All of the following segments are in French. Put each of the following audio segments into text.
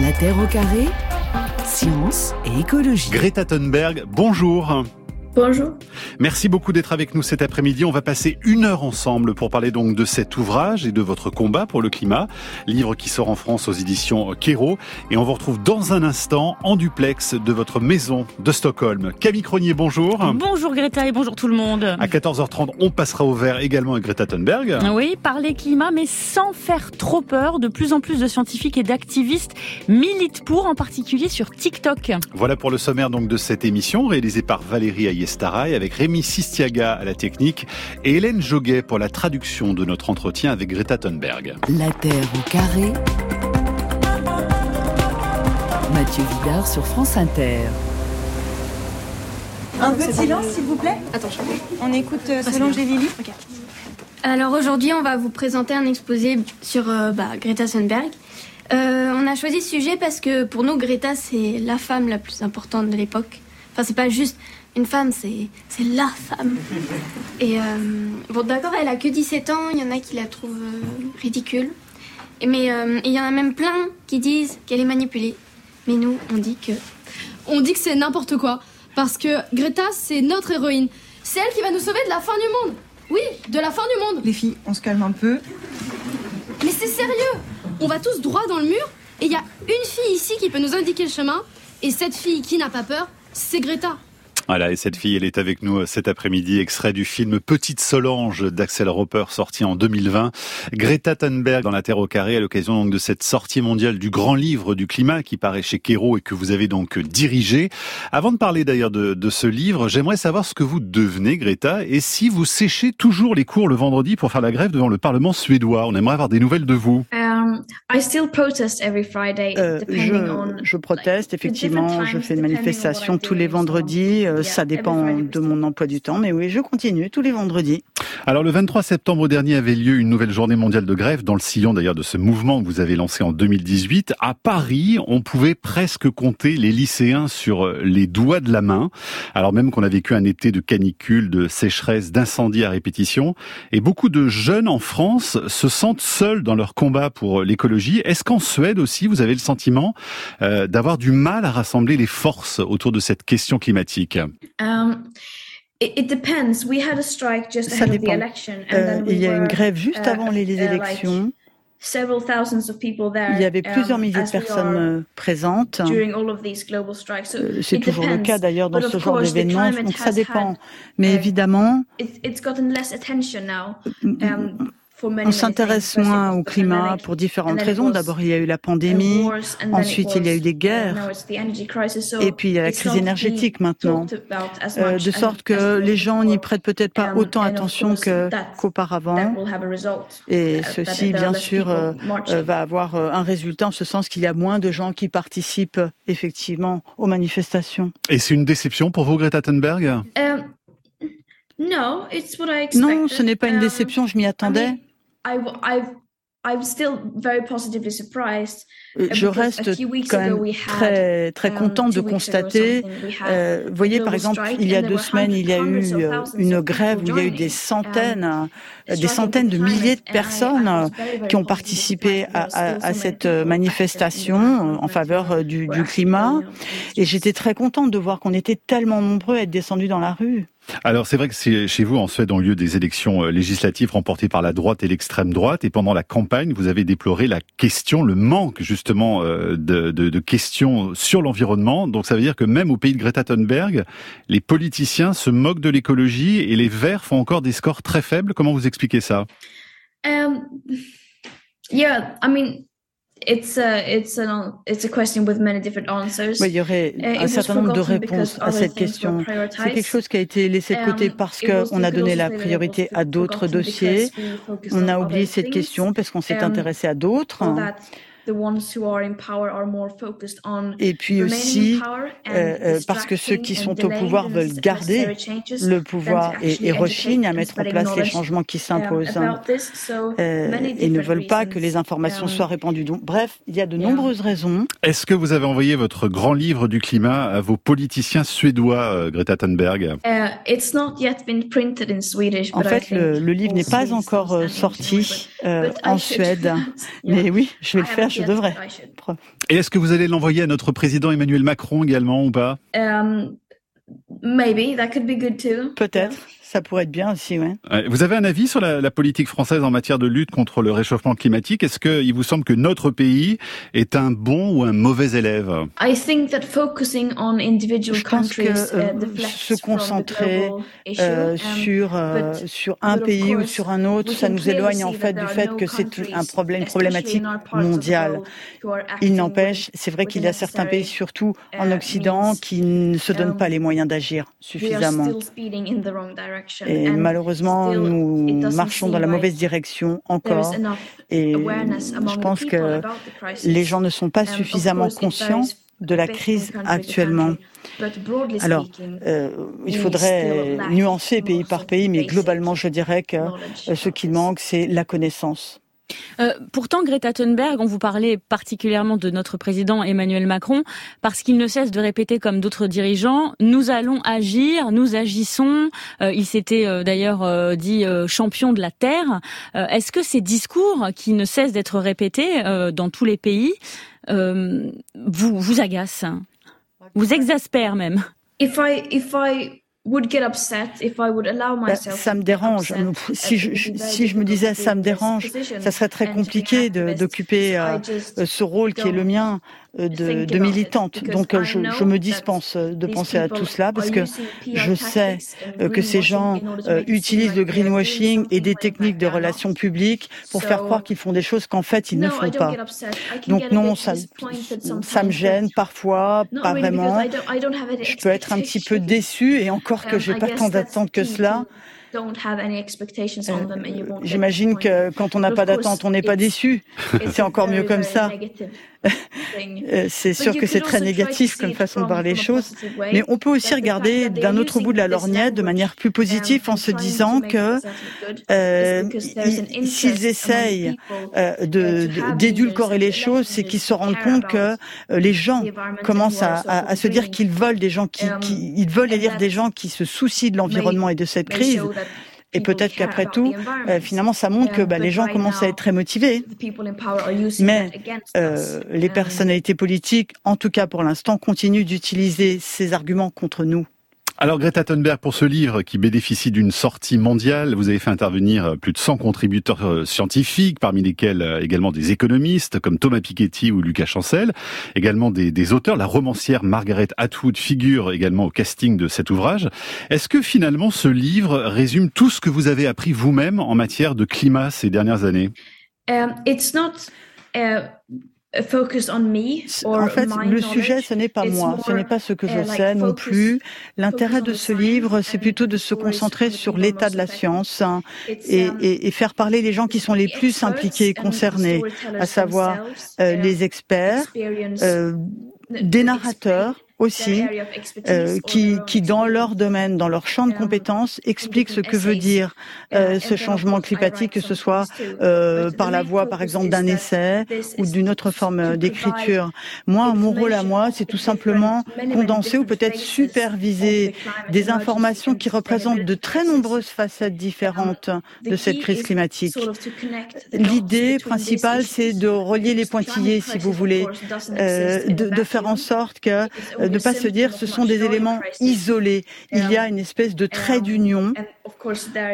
La Terre au carré, science et écologie. Greta Thunberg, bonjour. Bonjour. Merci beaucoup d'être avec nous cet après-midi. On va passer une heure ensemble pour parler donc de cet ouvrage et de votre combat pour le climat. Livre qui sort en France aux éditions Kero. Et on vous retrouve dans un instant en duplex de votre maison de Stockholm. Camille Cronier, bonjour. Bonjour Greta et bonjour tout le monde. À 14h30, on passera au vert également avec Greta Thunberg. Oui, parler climat, mais sans faire trop peur. De plus en plus de scientifiques et d'activistes militent pour, en particulier sur TikTok. Voilà pour le sommaire donc de cette émission réalisée par Valérie Ayer avec Rémi Sistiaga à la technique et Hélène Joguet pour la traduction de notre entretien avec Greta Thunberg. La Terre au carré. Mathieu Vidard sur France Inter. Un peu de silence, s'il vous plaît. Attention. On écoute euh, Solange Lily. Alors aujourd'hui, on va vous présenter un exposé sur euh, bah, Greta Thunberg. Euh, on a choisi ce sujet parce que pour nous, Greta, c'est la femme la plus importante de l'époque. Enfin, c'est pas juste une femme, c'est, c'est la femme. Et euh, bon, d'accord, elle a que 17 ans, il y en a qui la trouvent euh, ridicule. Et, mais euh, il y en a même plein qui disent qu'elle est manipulée. Mais nous, on dit que. On dit que c'est n'importe quoi. Parce que Greta, c'est notre héroïne. C'est elle qui va nous sauver de la fin du monde. Oui, de la fin du monde. Les filles, on se calme un peu. Mais c'est sérieux. On va tous droit dans le mur. Et il y a une fille ici qui peut nous indiquer le chemin. Et cette fille qui n'a pas peur, c'est Greta. Voilà, et cette fille, elle est avec nous euh, cet après-midi, extrait du film Petite Solange d'Axel Roper, sorti en 2020. Greta Thunberg dans la Terre au carré, à l'occasion de cette sortie mondiale du grand livre du climat qui paraît chez Kero et que vous avez donc dirigé. Avant de parler d'ailleurs de, ce livre, j'aimerais savoir ce que vous devenez, Greta, et si vous séchez toujours les cours le vendredi pour faire la grève devant le Parlement suédois. On aimerait avoir des nouvelles de vous. Um, I still protest every Friday, euh, je, je, proteste, effectivement, je fais une manifestation tous les vendredis. Euh, ça dépend de mon emploi du temps, mais oui, je continue tous les vendredis. Alors le 23 septembre dernier avait lieu une nouvelle journée mondiale de grève, dans le sillon d'ailleurs de ce mouvement que vous avez lancé en 2018. À Paris, on pouvait presque compter les lycéens sur euh, les doigts de la main, alors même qu'on a vécu un été de canicule, de sécheresse, d'incendie à répétition. Et beaucoup de jeunes en France se sentent seuls dans leur combat pour l'écologie. Est-ce qu'en Suède aussi, vous avez le sentiment euh, d'avoir du mal à rassembler les forces autour de cette question climatique? Um, it, depends. We had a strike just Ça dépend. Euh, il y a une grève juste uh, avant les, les élections. Il y avait plusieurs um, milliers de personnes euh, présentes. Euh, c'est toujours le cas d'ailleurs dans ce genre d'événements, donc ça dépend. Mais évidemment, on s'intéresse moins au climat pour différentes raisons. D'abord, il y a eu la pandémie, ensuite il y a eu des guerres, et puis il y a la crise énergétique maintenant. Euh, de sorte que les gens n'y prêtent peut-être pas autant attention qu'auparavant. Et uh, ceci, bien sûr, euh, euh, va avoir un résultat en ce sens qu'il y a moins de gens qui participent effectivement aux manifestations. Et c'est une déception pour vous, Greta Thunberg? Um, Non, ce n'est pas une um, déception, je m'y attendais. I, I've I'm still very positively surprised euh, je reste quand même très, très um, contente de constater, euh, vous voyez par exemple, il y a deux semaines, il y a eu euh, une grève où il y a eu des centaines, des centaines de milliers de personnes qui ont participé à, à, à cette manifestation en faveur du, du climat. Et j'étais très contente de voir qu'on était tellement nombreux à être descendus dans la rue. Alors c'est vrai que chez vous en Suède ont lieu des élections législatives remportées par la droite et l'extrême droite et pendant la campagne vous avez déploré la question, le manque justement euh, de questions sur l'environnement. Donc ça veut dire que même au pays de Greta Thunberg, les politiciens se moquent de l'écologie et les Verts font encore des scores très faibles. Comment vous expliquez ça? Um, Yeah, I mean, It's a, it's a, it's a question with many different answers. Oui, il y aurait uh, un certain nombre de réponses à cette question. C'est quelque chose qui a été laissé de côté um, parce qu'on a donné la priorité à d'autres dossiers. On a oublié cette question parce qu'on s'est um, intéressé à d'autres. Et puis aussi euh, euh, parce que ceux qui sont au pouvoir veulent garder le pouvoir et, et rechignent à mettre en place les changements qui s'imposent. euh, et ne veulent pas que les informations soient répandues. Donc, bref, il y a de nombreuses raisons. Est-ce que vous avez envoyé votre grand livre du climat à vos politiciens suédois, euh, Greta Thunberg? Uh, En fait, le, le livre n'est pas encore sorti en Suède, mais oui, je vais le faire je devrais. Et est-ce que vous allez l'envoyer à notre président Emmanuel Macron également ou pas? Um, Maybe. That could be good too. Peut-être. Ça pourrait être bien aussi, oui. Vous avez un avis sur la, la, politique française en matière de lutte contre le réchauffement climatique? Est-ce qu'il vous semble que notre pays est un bon ou un mauvais élève? I think that focusing on individual Je pense que euh, se concentrer euh, um, sur euh, sur un pays ou sur un autre, ça nous éloigne en fait du fait que c'est un problème problématique mondiale. Il n'empêche, c'est vrai qu'il y a certains pays, surtout en uh, Occident, qui ne se donnent pas les moyens d'agir suffisamment. Et malheureusement, nous marchons dans la mauvaise direction encore. Et je pense que les gens ne sont pas um, suffisamment conscients de la crise actuellement. Alors, euh, il faudrait nuancer pays par pays, mais globalement, je dirais que euh, ce qui manque, c'est la connaissance. Euh, pourtant, Greta Thunberg, on vous parlait particulièrement de notre président Emmanuel Macron, parce qu'il ne cesse de répéter comme d'autres dirigeants, nous allons agir, nous agissons. Euh, il s'était euh, d'ailleurs dit champion de la Terre. Est-ce que ces discours qui ne cessent d'être répétés dans tous les pays vous, vous agacent, vous exaspèrent même ça me dérange. Si je, si je me disais ça me dérange, ça serait très compliqué d'occuper euh, ce rôle qui est le mien. Euh, de, de militante. Donc euh, je, je, me dispense de penser à tout cela parce que je sais euh, que ces gens utilisent le greenwashing et des techniques de relations publiques pour faire croire qu'ils font des choses qu'en fait ils ne font pas. Donc non, ça, ça me gêne parfois, pas vraiment. Je peux être un petit peu déçue et encore que um, j'ai pas tant d'attentes que cela. J'imagine que quand on n'a pas d'attente, on n'est pas déçu. C'est encore mieux comme ça. Euh, c'est sûr que c'est très négatif comme façon de voir les choses, mais on peut aussi regarder d'un autre bout de la lorgnette de manière plus positive en se disant que euh, s'ils essayent euh, d'édulcorer les choses, c'est qu'ils se rendent compte que les gens commencent à, à, se dire qu'ils veulent des gens qui, qui um, ils veulent élire des gens qui se soucient de l'environnement et de cette crise et peut-être qu'après tout, euh, finalement, ça montre que bah, les gens commencent à être très motivés. Mais euh, les personnalités politiques, en tout cas pour l'instant, continuent d'utiliser ces arguments contre nous. Alors Greta Thunberg, pour ce livre qui bénéficie d'une sortie mondiale, vous avez fait intervenir euh, plus de 100 contributeurs euh, scientifiques, parmi lesquels euh, également des économistes comme Thomas Piketty ou Lucas Chancel, également des, auteurs. La romancière Margaret Atwood figure également au casting de cet ouvrage. Est-ce que finalement ce livre résume tout ce que vous avez appris vous-même en matière de climat ces dernières années? It's not, en fait, le sujet, ce n'est pas moi, ce n'est pas ce que je uh, sais non plus. L'intérêt de ce livre, c'est plutôt de se concentrer sur l'état de la science et, um, et, et, faire parler les gens qui sont les plus impliqués et concernés, à savoir euh, les experts, euh, des narrateurs aussi, euh, qui, qui dans leur domaine, dans leur champ de compétences, expliquent ce que veut dire euh, ce changement climatique, que ce soit euh, par la voie, par exemple, d'un essai ou d'une autre forme d'écriture. Moi, mon rôle à moi, c'est tout simplement condenser ou peut-être superviser des informations qui représentent de très nombreuses facettes différentes de cette crise climatique. L'idée principale, c'est de relier les pointillés, si vous voulez, euh, de, de, faire en sorte que ne pas se dire ce sont des éléments isolés. Il y a une espèce de trait d'union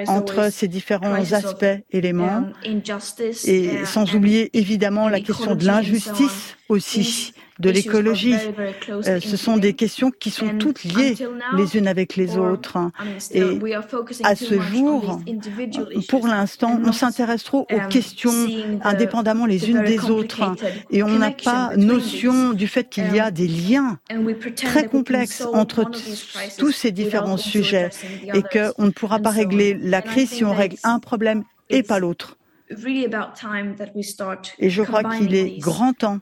entre ces différents aspects, éléments, et sans oublier évidemment la question de l'injustice aussi de l'écologie. Euh, ce sont des questions qui sont toutes liées les unes avec les autres. Et à ce jour, pour l'instant, on s'intéresse trop aux um, questions indépendamment les unes des autres. Et on n'a pas notion du fait qu'il y a um, des liens très complexes entre tous ces différents sujets et qu'on ne pourra pas régler la crise si on règle un problème et pas l'autre. Et je crois qu'il est grand temps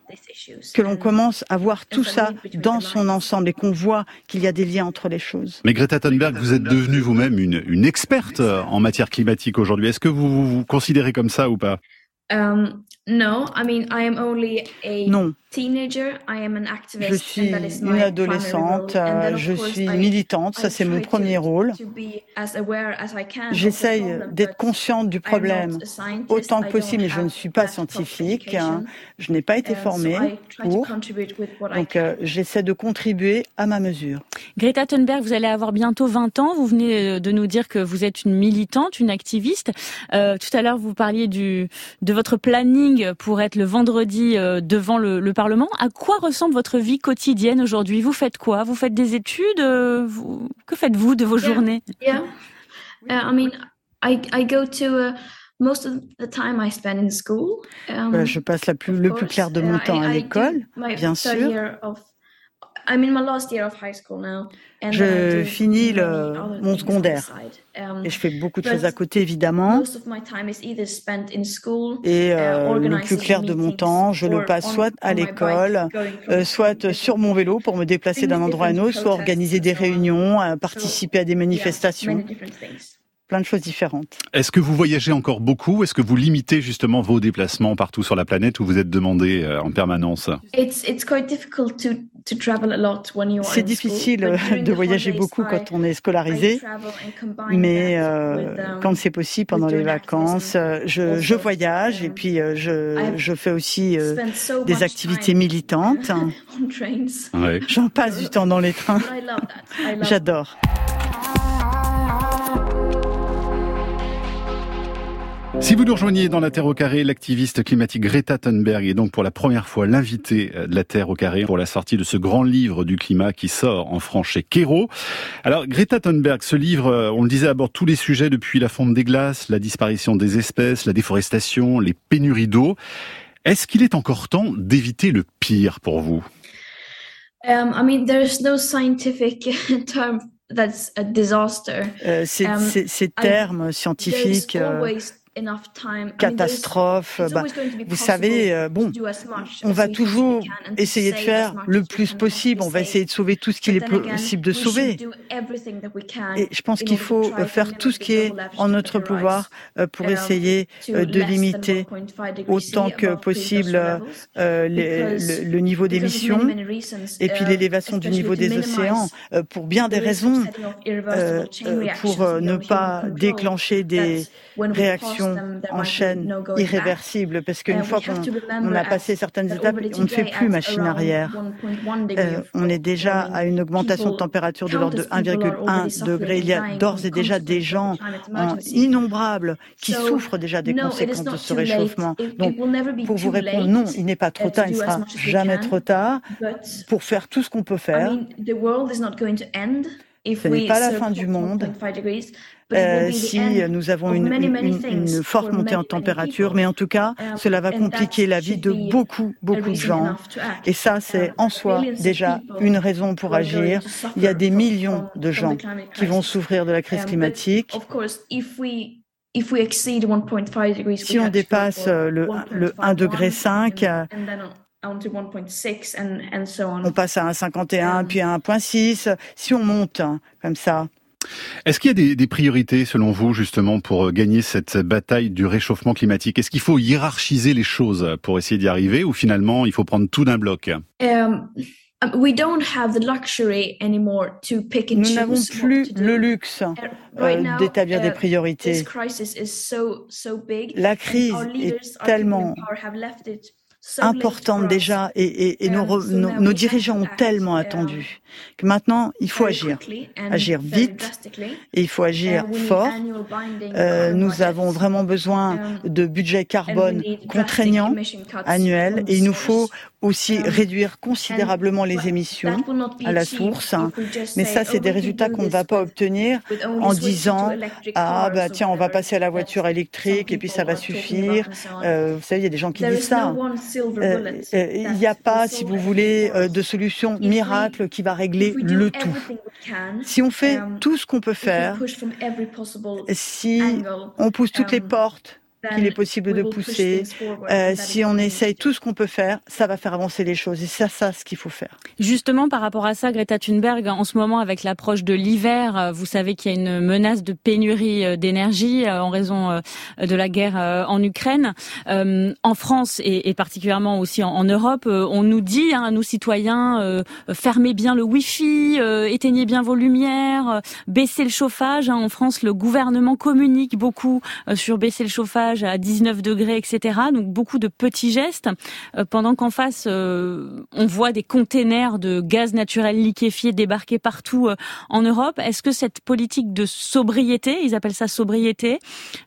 que l'on commence à voir tout ça dans son ensemble et qu'on voit qu'il y a des liens entre les choses. Mais Greta Thunberg, vous êtes devenue vous-même une, une, experte en matière climatique aujourd'hui. Est-ce que vous, vous vous considérez comme ça ou pas? Um, No, I mean I am only a non. Teenager. I am an activist, je suis une adolescente, je suis militante, ça c'est mon premier rôle. J'essaye d'être consciente du problème autant que possible, mais je ne suis pas scientifique, hein. je n'ai pas été formée pour, donc euh, j'essaie de contribuer à ma mesure. Greta Thunberg, vous allez avoir bientôt 20 ans, vous venez euh, de nous dire que vous êtes une militante, une activiste. Euh, tout à l'heure, vous parliez du, de votre planning pour être le vendredi euh, devant le, Parlement. À quoi ressemble votre vie quotidienne aujourd'hui? Vous faites quoi? Vous faites des études? Que faites-vous de vos journées? Yeah, I mean, I, I go to uh, most of the time I spend in school. Um, je passe la plus, le plus clair de mon temps à l'école, bien sûr. Je finis le, mon secondaire. um, et je fais beaucoup de choses à côté évidemment. Et euh, uh, le plus clair de mon temps, je le passe soit à l'école, euh, soit sur mon vélo pour me déplacer d'un endroit à un autre, soit organiser des réunions, participer à des manifestations plein de choses différentes. Est-ce que vous voyagez encore beaucoup Est-ce que vous limitez justement vos déplacements partout sur la planète où vous êtes demandé euh, en permanence? C'est difficile de voyager beaucoup quand on est scolarisé, mais euh, um, quand c'est possible pendant les vacances, euh, je, je, voyage et puis je, je fais aussi des activités militantes. J'en passe du temps dans les trains. J'adore. Si vous nous rejoignez dans la Terre au carré, l'activiste climatique Greta Thunberg est donc pour la première fois l'invité euh, de la Terre au carré pour la sortie de ce grand livre du climat qui sort en France chez Kero. Alors Greta Thunberg, ce livre, euh, on le disait, aborde tous les sujets depuis la fonte des glaces, la disparition des espèces, la déforestation, les pénuries d'eau. Est-ce qu'il est encore temps d'éviter le pire pour vous? Um, I mean, there's no scientific term that's a disaster. Euh, ces, um, ces, termes scientifiques catastrophe. Bah, vous savez, euh, bon, on va toujours essayer de faire le plus possible. On va essayer de sauver tout ce qu'il est possible de sauver. Et je pense qu'il faut faire tout ce qui est en notre pouvoir euh, pour essayer euh, de limiter autant que possible le, niveau d'émissions et puis l'élévation du niveau des océans pour bien des raisons, pour ne pas déclencher des réactions en chaîne irréversible, parce qu'une fois qu'on a passé certaines étapes, on ne fait plus machine arrière. Euh, on est déjà à une augmentation de température de l'ordre de 1,1 degré. Il y a d'ores et déjà des gens innombrables qui souffrent déjà des conséquences de ce réchauffement. Donc, pour vous répondre, non, il n'est pas trop tard, il ne sera jamais trop tard pour faire tout ce qu'on peut faire. Ce n'est pas la fin du monde euh, si nous avons une, une, forte montée en température, mais en tout cas, um, cela va compliquer la vie de beaucoup, beaucoup de gens. Et ça, c'est um, en soi déjà une raison pour agir. Il y a des millions de gens qui vont souffrir de la crise um, climatique. Si on dépasse le, le 1 degré 5, on. Passe à 1,51 puis à 1,6. Si on monte comme ça, est-ce qu'il y a des, des, priorités, selon vous, justement, pour euh, gagner cette bataille du réchauffement climatique? Est-ce qu'il faut hiérarchiser les choses pour essayer d'y arriver, ou finalement, il faut prendre tout d'un bloc? Um, Nous n'avons plus le luxe euh, d'établir des uh, priorités. La crise est tellement importante déjà et, et, nos, nos, dirigeants ont tellement attendu que maintenant il faut agir, agir vite et il faut agir fort. Euh, nous avons vraiment besoin de budget carbone contraignant annuel et il nous faut aussi réduire considérablement les émissions à la source. Mais ça, c'est des résultats qu'on ne va pas obtenir en disant ah bah tiens on va passer à la voiture électrique et puis ça va suffire. Euh, vous savez, il y a des gens qui disent ça. Euh, euh, il n'y a pas, si vous voulez, de solution miracle qui va régler le tout. Si on fait tout ce qu'on peut faire, si on pousse toutes les portes qu'il est possible de pousser, euh, si on essaye tout ce qu'on peut faire, ça va faire avancer les choses. Et c'est ça ce qu'il faut faire. Justement, par rapport à ça, Greta Thunberg, en ce moment, avec l'approche de l'hiver, euh, vous savez qu'il y a une menace de pénurie euh, d'énergie en raison de la guerre en Ukraine. En France et, particulièrement aussi en, Europe, on nous dit, hein, nous citoyens, fermez bien le Wi-Fi, éteignez bien vos lumières, baissez le chauffage. Hein. En France, le gouvernement communique beaucoup sur baisser le chauffage à 19 degrés, etc. Donc beaucoup de petits gestes, euh, pendant qu'en face, euh, on voit des containers de gaz naturel liquéfié débarquer partout euh, en Europe. Est-ce que cette politique de sobriété, ils appellent ça sobriété,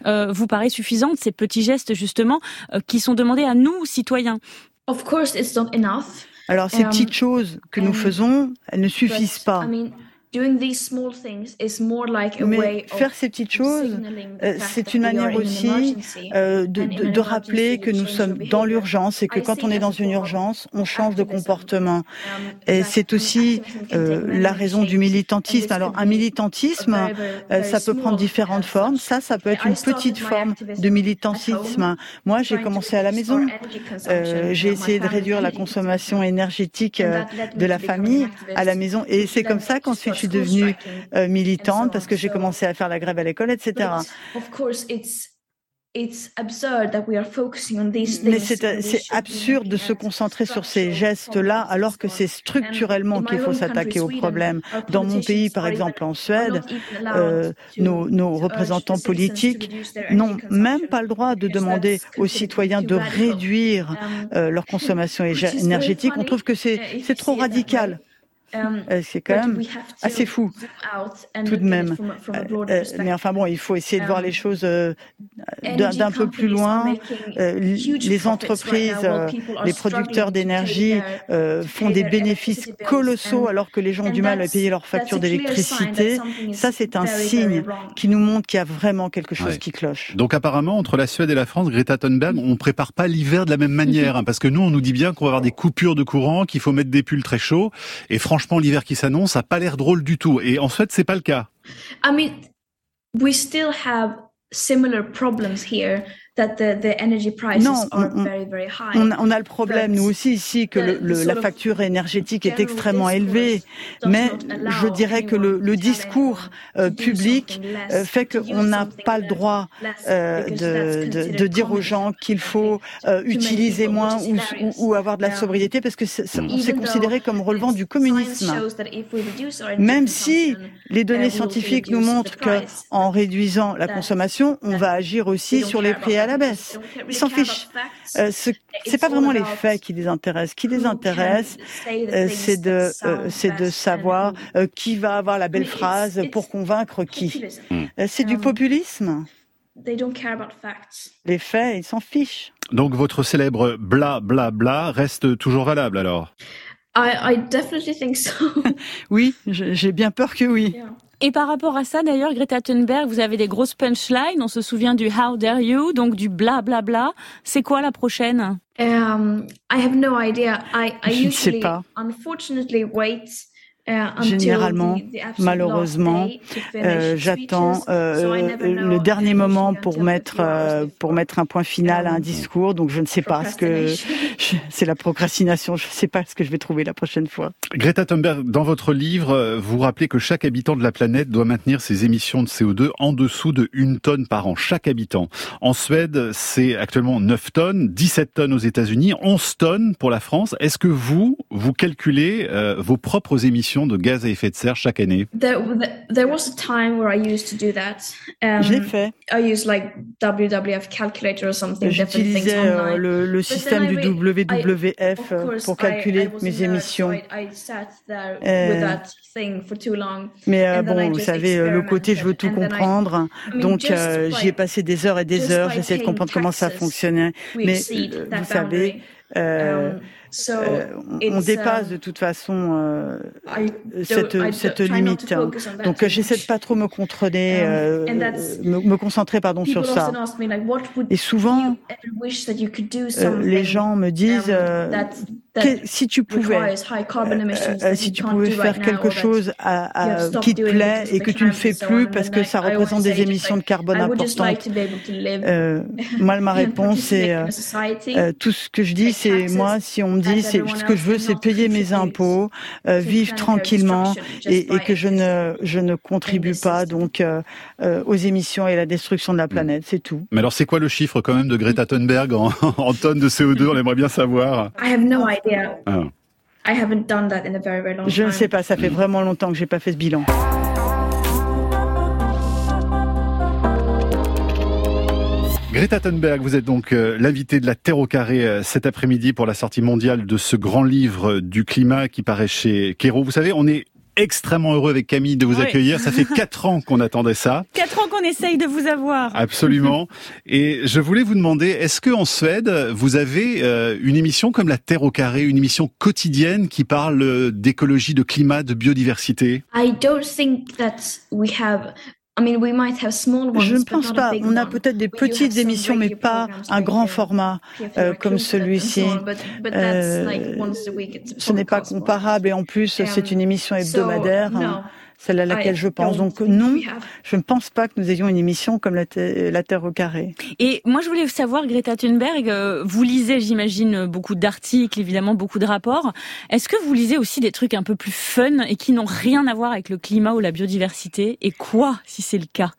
vous paraît suffisante, ces petits gestes justement, qui sont demandés à nous, citoyens? Of course, it's not enough. Alors ces petites choses que nous faisons, elles ne suffisent pas. Mais faire ces petites choses, euh, c'est une manière aussi euh, de, de, de, rappeler que nous sommes dans l'urgence et que quand on est dans une urgence, on change de comportement. Um, et c'est aussi euh, la raison du militantisme. Alors un militantisme, ça peut prendre différentes formes. Ça, ça peut être une petite forme de militantisme. Moi, j'ai commencé à la maison. j'ai essayé de réduire la consommation énergétique de la famille à la maison. Et c'est comme ça qu'ensuite je suis devenue euh, militante parce que j'ai commencé à faire la grève à l'école, etc. Mais c'est absurde de se concentrer sur ces gestes-là alors que c'est structurellement qu'il faut s'attaquer au problème. Dans mon pays, par exemple en Suède, euh, nos, nos, représentants politiques n'ont même pas le droit de demander aux citoyens de réduire um, euh, leur consommation énergétique. On trouve que c'est trop radical. Um, euh, c'est quand même assez fou, tout de même. Euh, euh, mais enfin bon, il faut essayer de voir les um, choses d'un peu plus loin. les entreprises, les producteurs d'énergie font des bénéfices colossaux alors que les gens ont du mal à payer leurs factures d'électricité. Ça, c'est un signe qui nous montre qu'il y a vraiment quelque chose qui cloche. Donc apparemment, entre la Suède et la France, Greta Thunberg, on prépare pas l'hiver de la même manière, hein, parce que nous, on nous dit bien qu'on va avoir des coupures de courant, qu'il faut mettre des pulls très chauds, et franchement, franchement, l'hiver qui s'annonce a pas l'air drôle du tout. Et en fait, c'est pas le cas. I mean, we still have similar problems here non, on, a, le problème, nous aussi ici, que la facture énergétique est extrêmement élevée, mais je dirais que le, discours euh, public euh, fait qu'on n'a pas le droit euh, de, dire aux gens qu'il faut utiliser moins ou, avoir de la sobriété, parce que c'est considéré comme relevant du communisme. Même si les données scientifiques nous montrent que en réduisant la consommation, on va agir aussi sur les prix à la baisse. Ils s'en fichent. Euh, ce c'est pas vraiment les faits qui les intéressent. Ce qui les intéresse, euh, c'est de, euh, c'est de savoir euh, qui va avoir la belle phrase pour convaincre qui. c'est du populisme. Les faits, ils s'en fichent. Donc votre célèbre bla bla bla reste toujours valable alors? I, definitely think so. oui, j'ai bien peur que oui. Et par rapport à ça, d'ailleurs, Greta Thunberg, vous avez des grosses punchlines. On se souvient du How dare you, donc du bla bla bla. C'est quoi la prochaine? Um, I have no idea. I, I Je ne sais pas. unfortunately wait Généralement, malheureusement, euh, j'attends euh, le dernier moment pour mettre pour mettre un point final à un discours. Donc je ne sais pas ce que c'est la procrastination. Je ne sais pas ce que je vais trouver la prochaine fois. Greta Thunberg, dans votre livre, vous rappelez que chaque habitant de la planète doit maintenir ses émissions de CO2 en dessous de une tonne par an. Chaque habitant. En Suède, c'est actuellement 9 tonnes, 17 tonnes aux États-Unis, 11 tonnes pour la France. Est-ce que vous vous calculez vos propres émissions de gaz à effet de serre chaque année There, there was a time where I used to do that. Um, Je l'ai fait. I used like WWF calculator or something. J'utilisais euh, le, le système du WWF I, pour calculer mes émissions. Euh, mais euh, bon, vous savez, le côté je veux tout comprendre, donc euh, j'y ai passé des heures et des heures, j'essayais de comprendre comment ça fonctionnait. Mais vous savez, euh, um, euh, on dépasse uh, de toute façon euh, cette, cette limite. Donc j'essaie de pas trop me contrôler, um, euh, me, me, concentrer pardon sur ça. Et souvent, les gens me disent um, si tu pouvais, euh, si tu pouvais faire quelque chose à, qui te plaît et que tu ne fais plus parce que ça représente des émissions de carbone importantes. Euh, moi, ma réponse, c'est euh, tout ce que je dis, c'est moi, si on me dit, c'est ce que je veux, c'est payer mes impôts, vivre tranquillement et, et, que je ne je ne contribue pas donc aux émissions et à la destruction de la planète, c'est tout. Mais alors, c'est quoi le chiffre quand même de Greta Thunberg en, en tonnes de CO2 On aimerait bien savoir. Ah. Je ne sais pas, ça fait vraiment longtemps que j'ai pas fait ce bilan. Greta Thunberg, vous êtes donc euh, l'invité de la Terre au carré euh, cet après-midi pour la sortie mondiale de ce grand livre du climat qui paraît chez Kero. Vous savez, on est extrêmement heureux avec Camille de vous accueillir. Ça fait quatre ans qu'on attendait ça. Quatre ans qu'on essaye de vous avoir. Absolument. Et je voulais vous demander, est-ce que en Suède, vous avez euh, une émission comme La Terre au carré, une émission quotidienne qui parle d'écologie, de climat, de biodiversité? I don't think that we have je ne pense pas. On a peut-être des petites émissions, mais pas un grand format euh, comme celui-ci. Euh, ce n'est pas comparable. Et en plus, c'est une émission hebdomadaire celle à laquelle je pense. Donc non, je ne pense pas que nous ayons une émission comme la, Terre au carré. Et moi, je voulais savoir, Greta Thunberg, euh, vous lisez, j'imagine, beaucoup d'articles, évidemment, beaucoup de rapports. Est-ce que vous lisez aussi des trucs un peu plus fun et qui n'ont rien à voir avec le climat ou la biodiversité? Et quoi, si c'est le cas?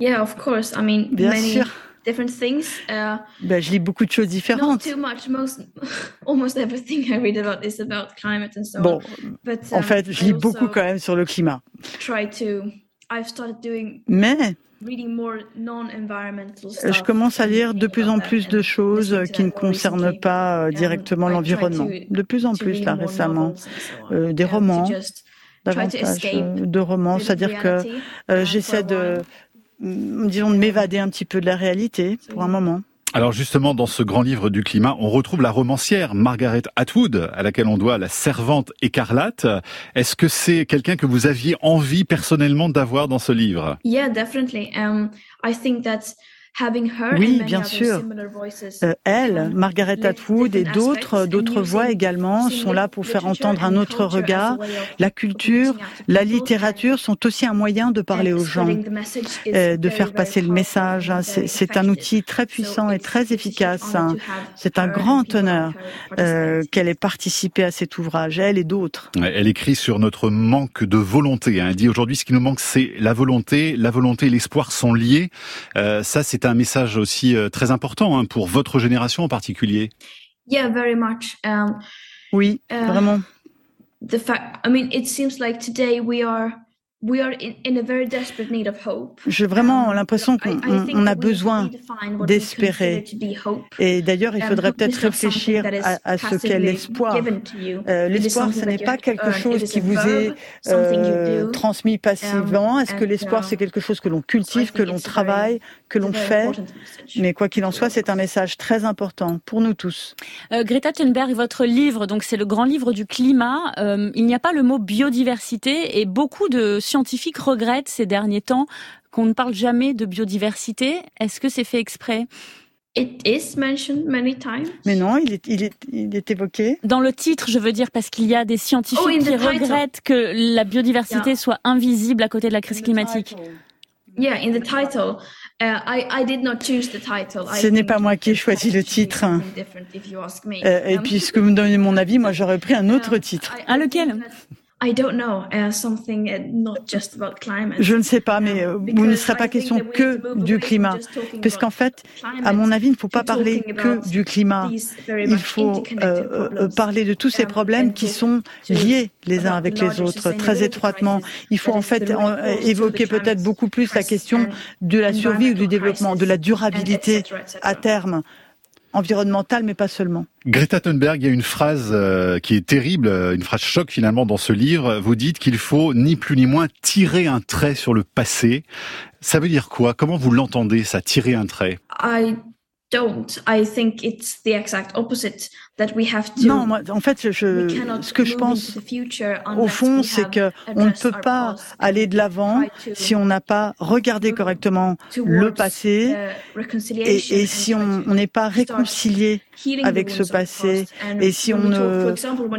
Yeah, of course. I mean, Bien sûr different things. Uh, ben, je lis beaucoup de choses différentes. Not too much. Most, almost everything I read about is about climate and so bon, on. But, um, en fait, je lis beaucoup quand même sur le climat. Try to. I've started doing. Mais. Reading more non-environmental stuff je commence à lire de plus en plus de choses qui ne concernent pas euh, directement l'environnement. De plus en plus, là, récemment. Euh, des romans, davantage euh, de romans. C'est-à-dire que euh, j'essaie de disons, de m'évader un petit peu de la réalité pour un moment. Alors justement, dans ce grand livre du climat, on retrouve la romancière Margaret Atwood, à laquelle on doit la servante écarlate. Est-ce que c'est quelqu'un que vous aviez envie personnellement d'avoir dans ce livre? Yeah, definitely. Um, I think that oui, bien sûr. Euh, elle, Margaret Atwood et d'autres d'autres voix également sont là pour faire entendre un autre regard. La culture, la littérature sont aussi un moyen de parler aux gens, euh, de faire passer le message. C'est un outil très puissant et très efficace. C'est un grand honneur euh, qu'elle ait participé à cet ouvrage, elle et d'autres. Elle écrit sur notre manque de volonté. Hein. Elle dit aujourd'hui ce qui nous manque, c'est la volonté. La volonté et l'espoir sont liés. ça, c'est un message aussi euh, très important hein, pour votre génération en particulier. Yeah, very much. Um, oui, uh, vraiment. The fact, I mean, it seems like today we are j'ai vraiment l'impression qu'on a besoin d'espérer. Et d'ailleurs, il faudrait peut-être réfléchir à, ce qu'est l'espoir. Euh, l'espoir, ce n'est pas quelque chose qui vous est euh, transmis passivement. Est-ce que l'espoir, c'est quelque chose que l'on cultive, que l'on travaille, que l'on fait Mais quoi qu'il en soit, c'est un message très important pour nous tous. Euh, Greta Thunberg, votre livre, donc c'est le grand livre du climat. il n'y a pas le mot biodiversité et beaucoup de scientifiques regrettent ces derniers temps qu'on ne parle jamais de biodiversité. Est-ce que c'est fait exprès? It is mentioned many times. Mais non, il est, il est, il est évoqué. Dans le titre, je veux dire, parce qu'il y a des scientifiques oh, qui regrettent que la biodiversité soit invisible à côté de la crise climatique. Yeah, in the title. Uh, I, I did not choose the title. Ce n'est pas moi qui ai choisi le titre. Euh, et puisque vous me donnez mon avis, moi j'aurais pris un autre titre. Ah, lequel I don't know, uh, something uh, not just about climate. Je ne sais pas, mais um, euh, il ne serait pas question que du climat, parce qu'en fait, à mon avis, il ne faut pas parler que du climat. Il faut euh, euh, parler de tous ces um, problèmes qui sont liés les uns avec les autres, très étroitement. Il faut en fait évoquer peut-être beaucoup plus la question de la survie ou du développement, de la durabilité à terme environnementale, mais pas seulement. Greta Thunberg, il y a une phrase euh, qui est terrible, euh, une phrase choc finalement dans ce livre. Vous dites qu'il faut ni plus ni moins tirer un trait sur le passé. Ça veut dire quoi? Comment vous l'entendez, ça, tirer un trait? I don't. I think it's the exact opposite. Non, moi, en fait, je, ce que je pense au fond, c'est que on ne peut pas aller de l'avant si on n'a pas regardé correctement le passé et, et si on n'est pas réconcilié avec ce passé et si on ne,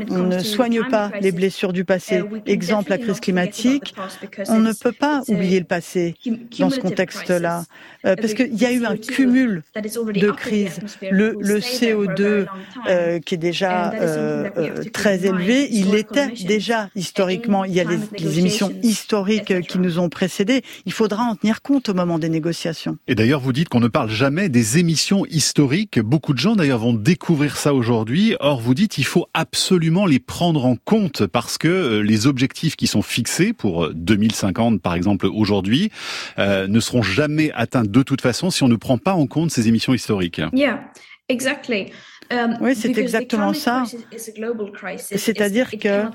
on ne soigne pas les blessures du passé, exemple la crise climatique, on ne peut pas oublier le passé dans ce contexte-là, euh, parce qu'il y a eu un cumul de crises. Le, le CO2 euh, qui est déjà euh, très élevé, il était déjà historiquement, il y a les, les émissions historiques qui nous ont précédés, il faudra en tenir compte au moment des négociations. Et d'ailleurs, vous dites qu'on ne parle jamais des émissions historiques. Beaucoup de gens d'ailleurs vont découvrir ça aujourd'hui. Or, vous dites il faut absolument les prendre en compte parce que euh, les objectifs qui sont fixés pour 2050, euh, par exemple, aujourd'hui, euh, ne seront jamais atteints de toute façon si on ne prend pas en compte ces émissions historiques. Yeah, exactly. Um, oui, c'est exactement ça. C'est-à-dire que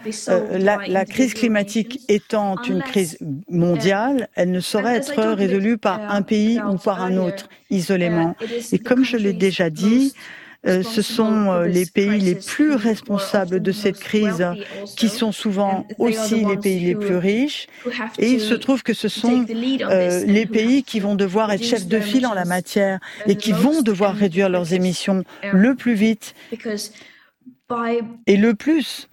la, la, crise climatique étant une crise mondiale, elle ne saurait être résolue par un pays ou par un autre isolément. Et comme je l'ai déjà dit, euh, ce sont euh, les pays les plus responsables de cette crise qui sont souvent aussi les pays les plus riches. Et il se trouve que ce sont euh, les pays qui vont devoir être chefs de file en la matière et qui vont devoir réduire leurs émissions le plus vite et le plus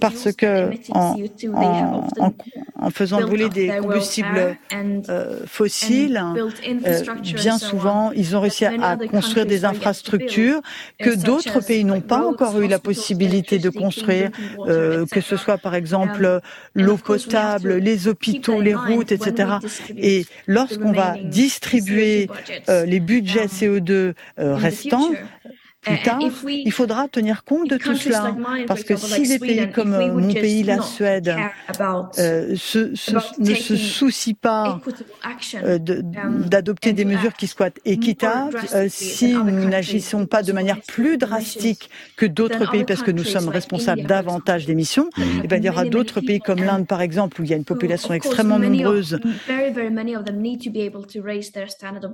parce que en, en, en, faisant brûler des combustibles euh, fossiles, euh, bien souvent, ils ont réussi à, construire des infrastructures que d'autres pays n'ont pas encore eu la possibilité de construire, euh, que ce soit par exemple l'eau potable, les hôpitaux, les routes, etc. Et lorsqu'on va distribuer les budgets CO2 restants, plus tard, il faudra tenir compte de tout cela. Parce que si des pays comme euh, mon pays, la Suède, euh, ne se soucient pas euh, um, d'adopter des mesures qui soient équitables, si nous n'agissons pas de manière plus drastique que d'autres pays, parce que nous sommes responsables davantage d'émissions, eh bien, il y aura d'autres pays comme l'Inde, par exemple, où il y a une population extrêmement nombreuse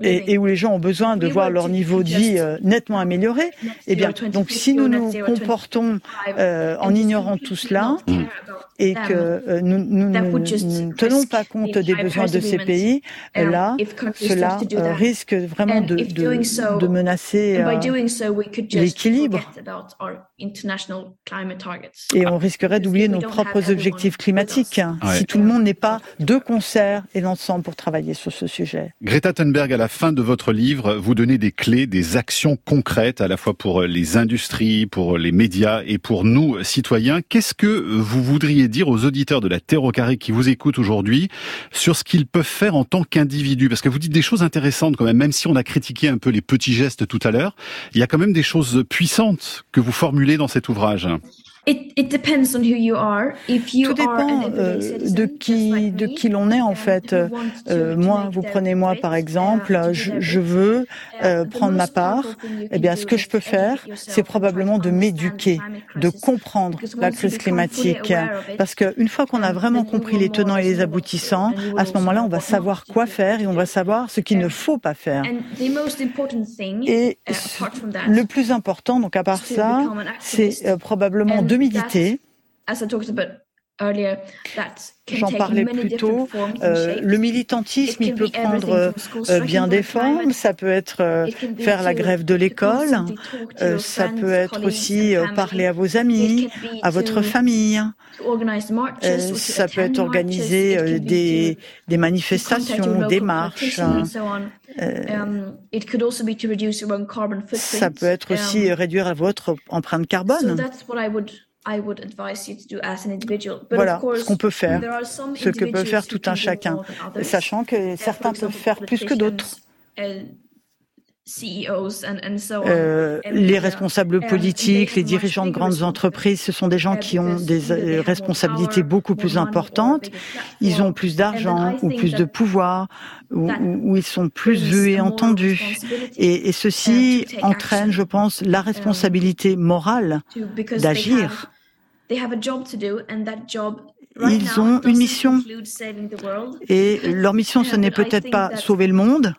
et, et, où les gens ont besoin de voir leur niveau de vie nettement amélioré. Eh bien, donc si nous nous comportons euh, en ignorant tout cela et que euh, nous, nous, ne tenons pas compte des besoins de ces pays, là, cela euh, risque vraiment de, de, de menacer l'équilibre. Et on risquerait d'oublier nos propres objectifs climatiques si tout le monde n'est pas de concert et l'ensemble pour travailler sur ce sujet. Greta Thunberg, à la fin de votre livre, vous donnez des clés, des actions concrètes à la fois pour les industries, pour les médias et pour nous, citoyens. Qu'est-ce que vous voudriez dire aux auditeurs de la Terre au carré qui vous écoutent aujourd'hui sur ce qu'ils peuvent faire en tant qu'individus? Parce que vous dites des choses intéressantes quand même, même si on a critiqué un peu les petits gestes tout à l'heure, il y a quand même des choses puissantes que vous formulez dans cet ouvrage Tout dépend euh, de qui de qui l'on est en fait. Euh, moi, vous prenez moi par exemple, je, veux euh, prendre ma part. Eh bien, ce que je peux faire, c'est probablement de m'éduquer, de comprendre la crise climatique, parce qu'une fois qu'on a vraiment compris les tenants et les aboutissants, à ce moment-là, on va savoir quoi faire et on va savoir ce qu'il ne faut pas faire. Et le plus important, donc à part ça, c'est probablement de méditer. J'en parlais plus tôt. Euh, le militantisme, il peut prendre euh, bien des formes. Ça peut être euh, faire la grève de l'école. ça peut être aussi parler à vos amis, à votre famille. ça peut être organiser des, des manifestations, des marches. Ça peut être aussi um, réduire votre empreinte carbone. Voilà ce qu'on peut faire, ce que peut faire tout un chacun, sachant que certains peuvent faire plus que d'autres. Euh, les responsables politiques, les dirigeants de grandes entreprises, ce sont des gens qui ont des euh, responsabilités beaucoup plus importantes. Ils ont plus d'argent ou plus de pouvoir, ou, ils sont plus vus et entendus. Et, et ceci entraîne, je pense, la um, responsabilité morale d'agir ils ont une mission. Et leur mission, ce n'est peut-être pas sauver le monde,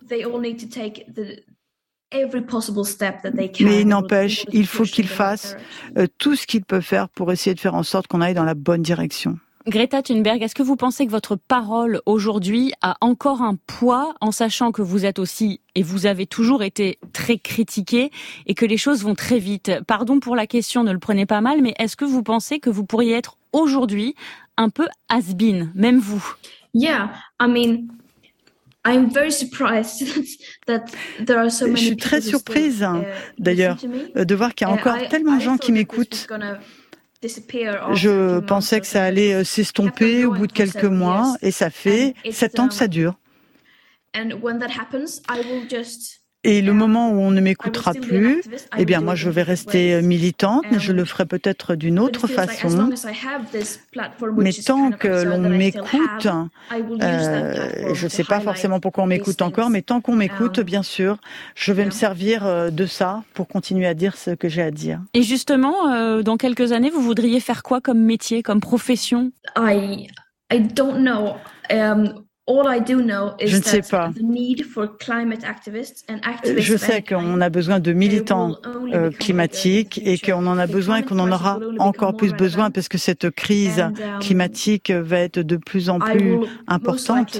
Mais il n'empêche, il faut qu'ils fassent euh, tout ce qu'ils peuvent faire pour essayer de faire en sorte qu'on aille dans la bonne direction. Greta Thunberg, est-ce que vous pensez que votre parole aujourd'hui a encore un poids en sachant que vous êtes aussi et vous avez toujours été très critiqué et que les choses vont très vite? Pardon pour la question, ne le prenez pas mal, mais est-ce que vous pensez que vous pourriez être aujourd'hui un peu has-been, même vous? Yeah, I mean, I'm very surprised that there are so many Je suis très surprise, uh, d'ailleurs, de voir qu'il y a encore tellement de gens qui m'écoutent. Je pensais que ça allait euh, s'estomper au bout de quelques mois et ça fait sept ans que ça um, dure. Et le moment où on ne m'écoutera plus, eh bien moi je vais rester euh, militante, mais je le ferai peut-être d'une autre façon. Mais tant que l'on m'écoute, euh, je ne sais pas forcément pourquoi on m'écoute encore, mais tant qu'on m'écoute, um, bien sûr, je vais me servir euh, de ça pour continuer à dire ce que j'ai à dire. Et justement, dans quelques années, vous voudriez faire quoi comme métier, comme profession? I, I don't know. Um, je ne sais pas. Je sais qu'on a besoin de militants euh, climatiques et qu'on en a besoin et qu'on en aura encore plus besoin parce que cette crise um, climatique va être de plus en plus importante.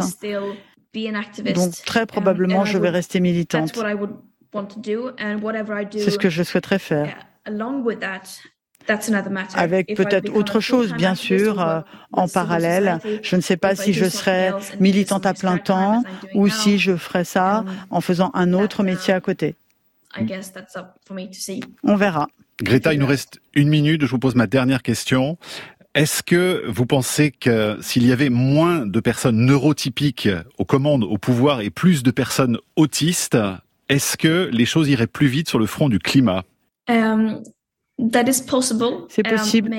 Donc très um, probablement, je vais rester militante. C'est ce que je souhaiterais faire avec peut-être autre chose, bien sûr, euh, en parallèle. Je ne sais pas si je serai militante à plein temps ou si je ferai ça en faisant un autre métier à côté. On verra. Greta, il nous reste une minute. Je vous pose ma dernière question. Est-ce que vous pensez que s'il y avait moins de personnes neurotypiques aux commandes, au pouvoir et plus de personnes autistes, est-ce que les choses iraient plus vite sur le front du climat? Um, c'est um, possible.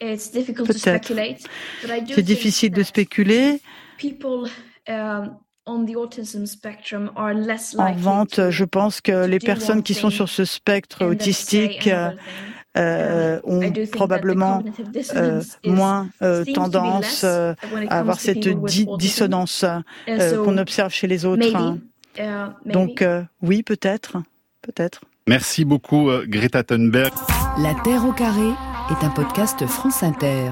Peut-être. C'est difficile de spéculer. Um, en vente, je pense que les personnes qui sont sur ce spectre autistique euh, um, ont probablement euh, moins euh, tendance à avoir cette dissonance qu'on observe chez les autres. Uh, Donc oui, peut-être, peut-être. Merci beaucoup Greta Thunberg. La Terre au carré est un podcast France Inter.